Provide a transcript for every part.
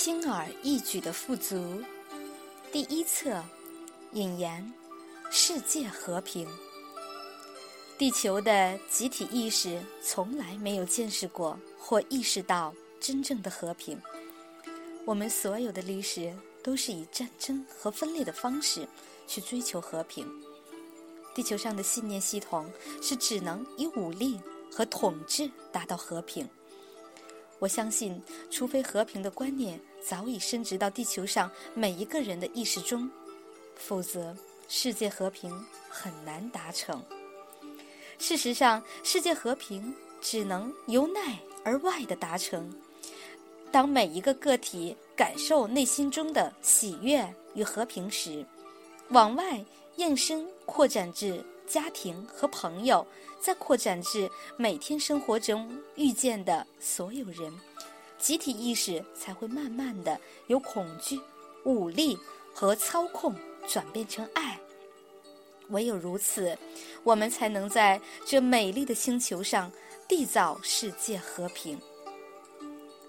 轻而易举的富足，第一册，引言：世界和平。地球的集体意识从来没有见识过或意识到真正的和平。我们所有的历史都是以战争和分裂的方式去追求和平。地球上的信念系统是只能以武力和统治达到和平。我相信，除非和平的观念早已升值到地球上每一个人的意识中，否则世界和平很难达成。事实上，世界和平只能由内而外的达成。当每一个个体感受内心中的喜悦与和平时，往外延伸扩展至家庭和朋友。再扩展至每天生活中遇见的所有人，集体意识才会慢慢的由恐惧、武力和操控转变成爱。唯有如此，我们才能在这美丽的星球上缔造世界和平。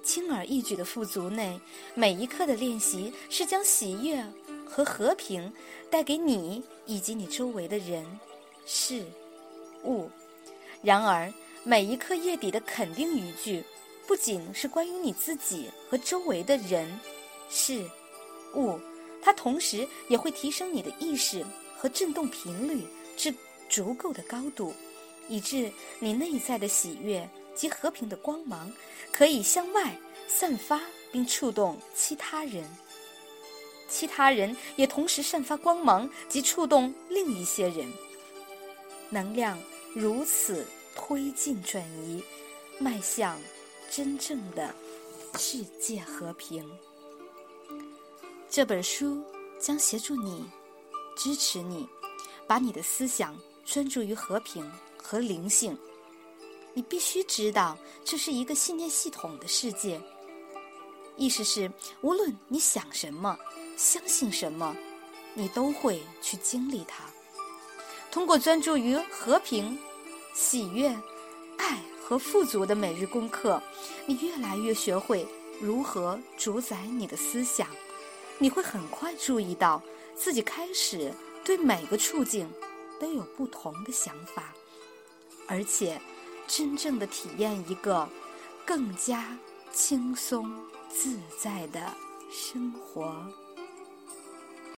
轻而易举的富足内，每一刻的练习是将喜悦和和平带给你以及你周围的人、事。物，然而每一刻夜底的肯定语句，不仅是关于你自己和周围的人、事、物，它同时也会提升你的意识和振动频率至足够的高度，以致你内在的喜悦及和平的光芒可以向外散发，并触动其他人。其他人也同时散发光芒及触动另一些人。能量如此推进转移，迈向真正的世界和平。这本书将协助你，支持你，把你的思想专注于和平和灵性。你必须知道，这是一个信念系统的世界。意思是，无论你想什么，相信什么，你都会去经历它。通过专注于和平、喜悦、爱和富足的每日功课，你越来越学会如何主宰你的思想。你会很快注意到自己开始对每个处境都有不同的想法，而且真正的体验一个更加轻松自在的生活。